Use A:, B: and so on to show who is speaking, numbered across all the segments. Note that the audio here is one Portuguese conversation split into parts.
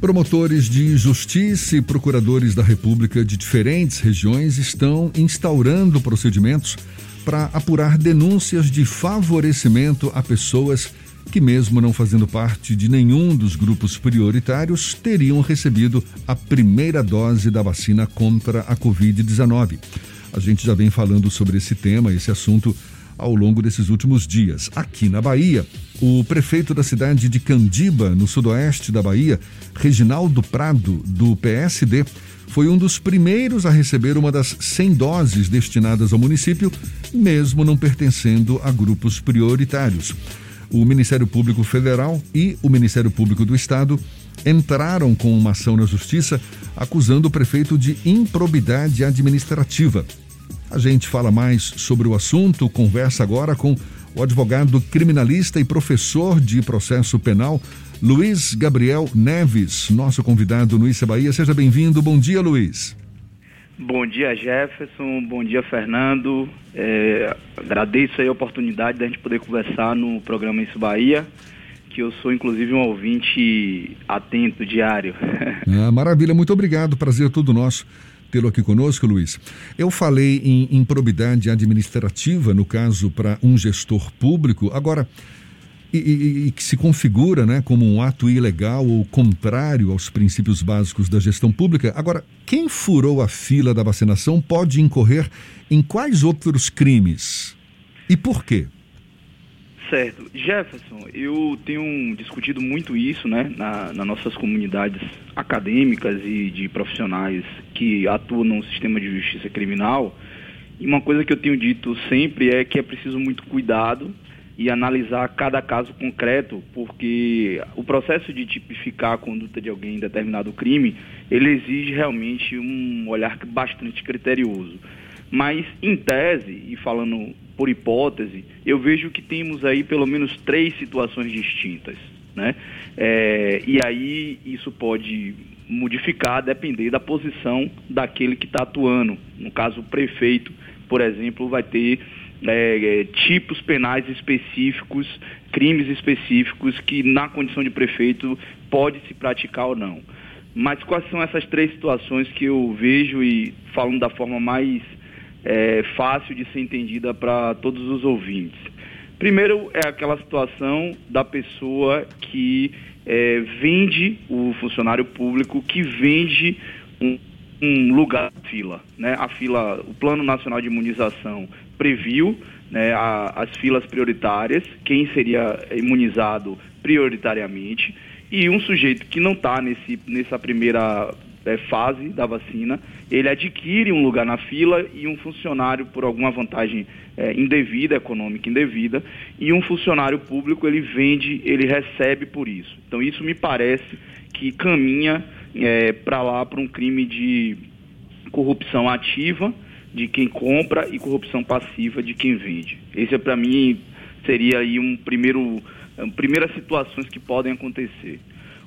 A: Promotores de justiça e procuradores da República de diferentes regiões estão instaurando procedimentos para apurar denúncias de favorecimento a pessoas que, mesmo não fazendo parte de nenhum dos grupos prioritários, teriam recebido a primeira dose da vacina contra a Covid-19. A gente já vem falando sobre esse tema, esse assunto ao longo desses últimos dias. Aqui na Bahia, o prefeito da cidade de Candiba, no sudoeste da Bahia, Reginaldo Prado, do PSD, foi um dos primeiros a receber uma das 100 doses destinadas ao município, mesmo não pertencendo a grupos prioritários. O Ministério Público Federal e o Ministério Público do Estado entraram com uma ação na Justiça acusando o prefeito de improbidade administrativa a gente fala mais sobre o assunto, conversa agora com o advogado criminalista e professor de processo penal, Luiz Gabriel Neves, nosso convidado no Issa Bahia. Seja bem-vindo. Bom dia, Luiz.
B: Bom dia, Jefferson. Bom dia, Fernando. É, agradeço a oportunidade da gente poder conversar no programa Isso Bahia, que eu sou inclusive um ouvinte atento, diário.
A: Ah, maravilha, muito obrigado. Prazer é todo nosso tê-lo aqui conosco, Luiz. Eu falei em improbidade administrativa, no caso, para um gestor público. Agora, e, que se configura né, como um ato ilegal ou contrário aos princípios básicos da gestão pública. Agora, quem furou a fila da vacinação pode incorrer em quais outros crimes? E por quê?
B: Certo. Jefferson, eu tenho discutido muito isso né, na, nas nossas comunidades acadêmicas e de profissionais que atuam no sistema de justiça criminal. E uma coisa que eu tenho dito sempre é que é preciso muito cuidado e analisar cada caso concreto, porque o processo de tipificar a conduta de alguém em determinado crime, ele exige realmente um olhar bastante criterioso. Mas, em tese, e falando por hipótese, eu vejo que temos aí pelo menos três situações distintas. Né? É, e aí isso pode modificar, depender da posição daquele que está atuando. No caso, o prefeito, por exemplo, vai ter é, é, tipos penais específicos, crimes específicos que na condição de prefeito pode se praticar ou não. Mas quais são essas três situações que eu vejo e falando da forma mais é, fácil de ser entendida para todos os ouvintes. Primeiro é aquela situação da pessoa que é, vende o funcionário público, que vende um, um lugar na fila. Né? A fila, o Plano Nacional de Imunização previu né, a, as filas prioritárias, quem seria imunizado prioritariamente, e um sujeito que não está nessa primeira fase da vacina, ele adquire um lugar na fila e um funcionário, por alguma vantagem é, indevida, econômica indevida, e um funcionário público ele vende, ele recebe por isso. Então isso me parece que caminha é, para lá para um crime de corrupção ativa de quem compra e corrupção passiva de quem vende. Esse é para mim seria aí um primeiro, primeiras situações que podem acontecer.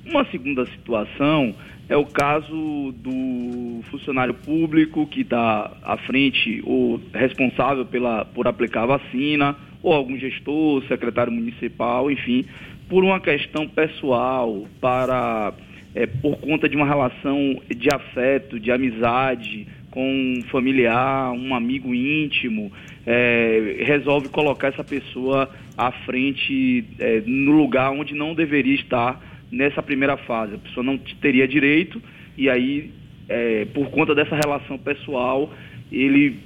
B: Uma segunda situação é o caso do funcionário público que está à frente ou responsável pela, por aplicar a vacina, ou algum gestor, secretário municipal, enfim, por uma questão pessoal, para é, por conta de uma relação de afeto, de amizade com um familiar, um amigo íntimo, é, resolve colocar essa pessoa à frente é, no lugar onde não deveria estar nessa primeira fase. A pessoa não teria direito e aí, é, por conta dessa relação pessoal, ele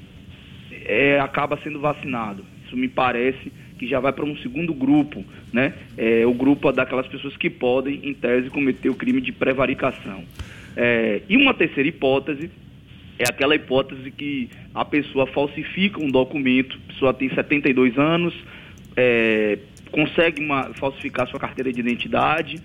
B: é, acaba sendo vacinado. Isso me parece que já vai para um segundo grupo, né? É, o grupo daquelas pessoas que podem, em tese, cometer o crime de prevaricação. É, e uma terceira hipótese é aquela hipótese que a pessoa falsifica um documento, a pessoa tem 72 anos, é, consegue uma, falsificar sua carteira de identidade,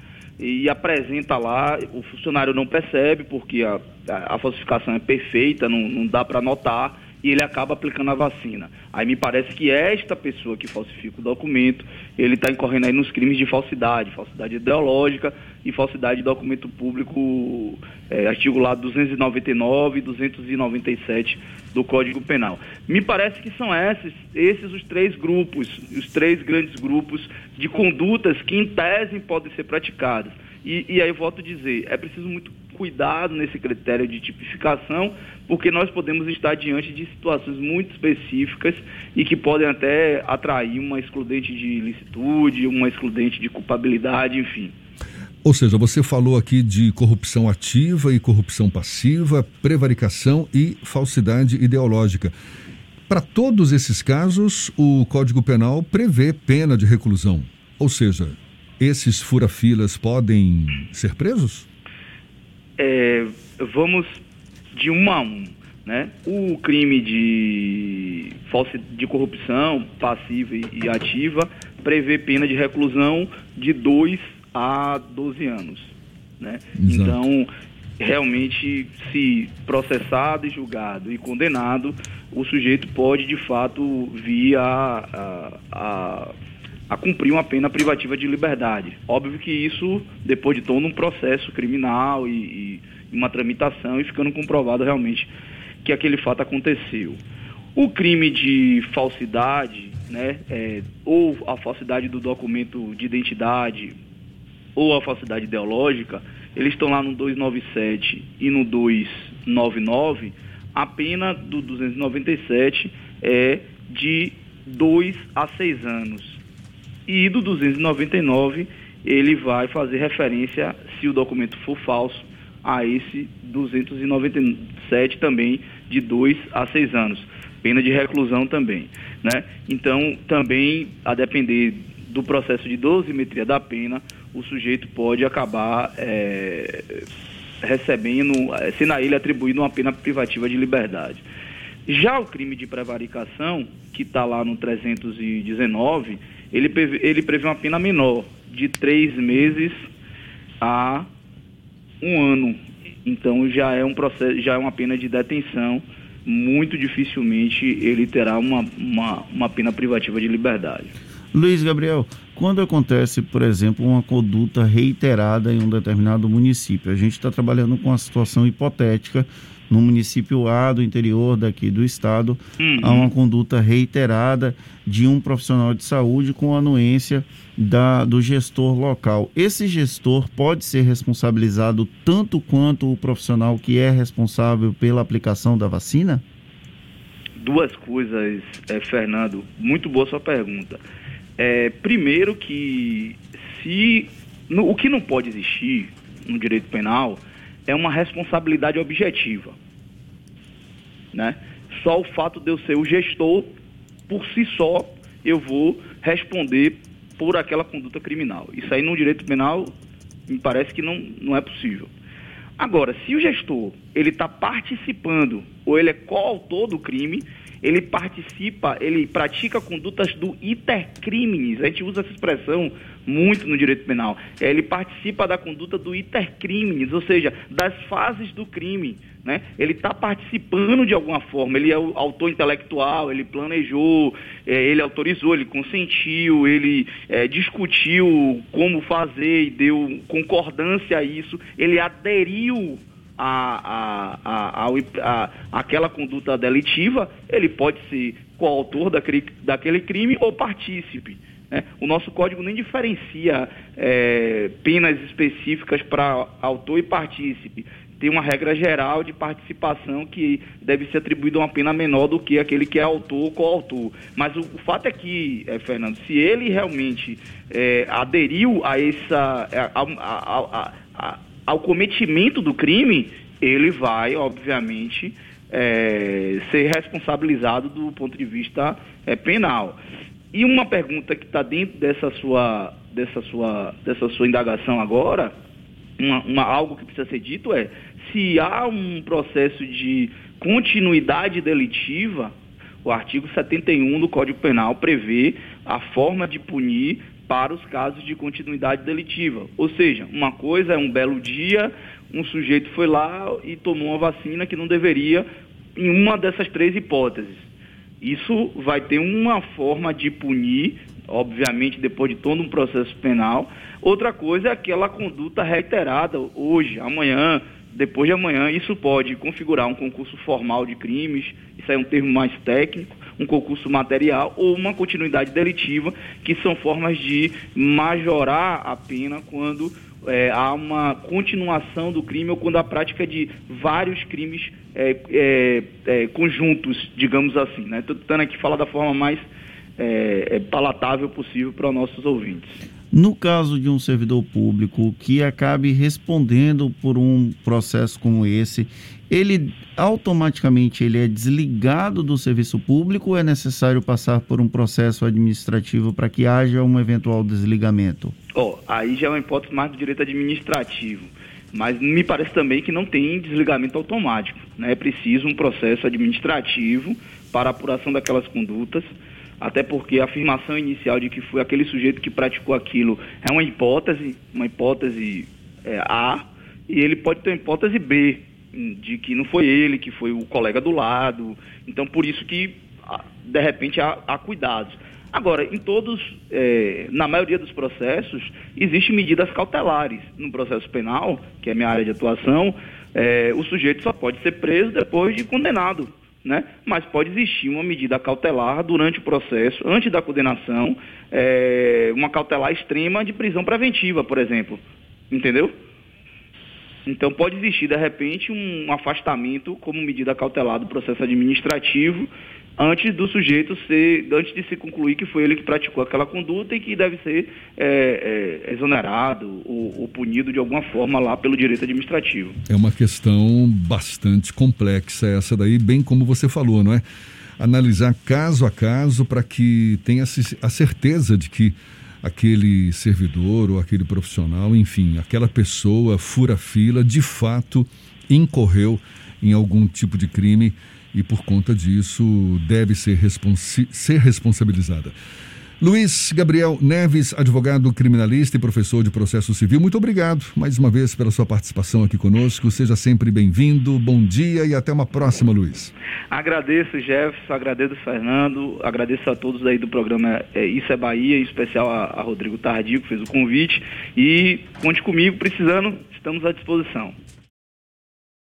B: e apresenta lá, o funcionário não percebe porque a, a, a falsificação é perfeita, não, não dá para notar e ele acaba aplicando a vacina. Aí me parece que esta pessoa que falsifica o documento, ele está incorrendo aí nos crimes de falsidade, falsidade ideológica e falsidade de documento público, é, artigo lá 299 e 297 do Código Penal. Me parece que são esses, esses os três grupos, os três grandes grupos de condutas que em tese podem ser praticadas. E, e aí volto a dizer, é preciso muito cuidado nesse critério de tipificação, porque nós podemos estar diante de situações muito específicas e que podem até atrair uma excludente de ilicitude, uma excludente de culpabilidade, enfim.
A: Ou seja, você falou aqui de corrupção ativa e corrupção passiva, prevaricação e falsidade ideológica. Para todos esses casos, o Código Penal prevê pena de reclusão. Ou seja, esses furafilas podem ser presos?
B: É, vamos de um a um. Né? O crime de, falsa, de corrupção passiva e ativa prevê pena de reclusão de 2 a 12 anos. Né? Então, realmente, se processado e julgado e condenado, o sujeito pode, de fato, vir a, a, a, a cumprir uma pena privativa de liberdade. Óbvio que isso, depois de todo um processo criminal e, e uma tramitação e ficando comprovado realmente que aquele fato aconteceu. O crime de falsidade, né, é, ou a falsidade do documento de identidade, ou a falsidade ideológica, eles estão lá no 297 e no 299, a pena do 297 é de 2 a 6 anos. E do 299, ele vai fazer referência, se o documento for falso, a esse 297 também, de 2 a 6 anos. Pena de reclusão também. Né? Então, também, a depender do processo de dosimetria da pena, o sujeito pode acabar é, recebendo, sendo a ele atribuído uma pena privativa de liberdade. Já o crime de prevaricação, que está lá no 319, ele prevê, ele prevê uma pena menor, de três meses a um ano. Então já é um processo, já é uma pena de detenção. Muito dificilmente ele terá uma, uma, uma pena privativa de liberdade.
C: Luiz Gabriel, quando acontece, por exemplo, uma conduta reiterada em um determinado município, a gente está trabalhando com uma situação hipotética no município A do interior daqui do estado, uhum. há uma conduta reiterada de um profissional de saúde com anuência da, do gestor local. Esse gestor pode ser responsabilizado tanto quanto o profissional que é responsável pela aplicação da vacina?
B: Duas coisas, é, Fernando. Muito boa sua pergunta. É, primeiro que se no, o que não pode existir no direito penal é uma responsabilidade objetiva. Né? Só o fato de eu ser o gestor, por si só, eu vou responder por aquela conduta criminal. Isso aí no direito penal me parece que não, não é possível. Agora, se o gestor ele está participando ou ele é coautor do crime, ele participa, ele pratica condutas do iter criminis. A gente usa essa expressão muito no direito penal. Ele participa da conduta do iter criminis, ou seja, das fases do crime. Né? Ele está participando de alguma forma, ele é o autor intelectual, ele planejou, é, ele autorizou, ele consentiu, ele é, discutiu como fazer e deu concordância a isso, ele aderiu a, a, a, aquela conduta delitiva, ele pode ser coautor daquele, daquele crime ou partícipe. Né? O nosso código nem diferencia é, penas específicas para autor e partícipe. Tem uma regra geral de participação que deve ser atribuída uma pena menor do que aquele que é autor ou coautor. Mas o, o fato é que, é, Fernando, se ele realmente é, aderiu a essa. a, a, a ao cometimento do crime, ele vai, obviamente, é, ser responsabilizado do ponto de vista é, penal. E uma pergunta que está dentro dessa sua, dessa, sua, dessa sua indagação agora, uma, uma, algo que precisa ser dito é se há um processo de continuidade delitiva, o artigo 71 do Código Penal prevê a forma de punir para os casos de continuidade delitiva. Ou seja, uma coisa é um belo dia, um sujeito foi lá e tomou uma vacina que não deveria, em uma dessas três hipóteses. Isso vai ter uma forma de punir, obviamente, depois de todo um processo penal. Outra coisa é aquela conduta reiterada hoje, amanhã, depois de amanhã. Isso pode configurar um concurso formal de crimes, isso é um termo mais técnico um concurso material ou uma continuidade delitiva, que são formas de majorar a pena quando é, há uma continuação do crime ou quando a prática de vários crimes é, é, é conjuntos, digamos assim. Estou né? tentando aqui falar da forma mais é, é, palatável possível para os nossos ouvintes.
C: No caso de um servidor público que acabe respondendo por um processo como esse, ele automaticamente ele é desligado do serviço público ou é necessário passar por um processo administrativo para que haja um eventual desligamento?
B: Oh, aí já é uma hipótese mais do direito administrativo. Mas me parece também que não tem desligamento automático. Né? É preciso um processo administrativo para apuração daquelas condutas até porque a afirmação inicial de que foi aquele sujeito que praticou aquilo é uma hipótese, uma hipótese é, A, e ele pode ter uma hipótese B, de que não foi ele, que foi o colega do lado. Então, por isso que, de repente, há, há cuidados. Agora, em todos, é, na maioria dos processos, existem medidas cautelares. No processo penal, que é minha área de atuação, é, o sujeito só pode ser preso depois de condenado né? mas pode existir uma medida cautelar durante o processo, antes da condenação, é, uma cautelar extrema de prisão preventiva, por exemplo. Entendeu? Então pode existir, de repente, um afastamento como medida cautelar do processo administrativo antes do sujeito ser, antes de se concluir que foi ele que praticou aquela conduta e que deve ser é, é, exonerado ou, ou, punido de alguma forma lá pelo direito administrativo.
A: É uma questão bastante complexa essa daí, bem como você falou, não é? Analisar caso a caso para que tenha a certeza de que aquele servidor ou aquele profissional, enfim, aquela pessoa fura fila, de fato incorreu em algum tipo de crime e, por conta disso, deve ser, responsi ser responsabilizada. Luiz Gabriel Neves, advogado criminalista e professor de processo civil, muito obrigado mais uma vez pela sua participação aqui conosco. Seja sempre bem-vindo, bom dia e até uma próxima, Luiz.
B: Agradeço, Jefferson, agradeço, Fernando, agradeço a todos aí do programa é, Isso é Bahia, em especial a, a Rodrigo Tardio, que fez o convite. E conte comigo, precisando, estamos à disposição.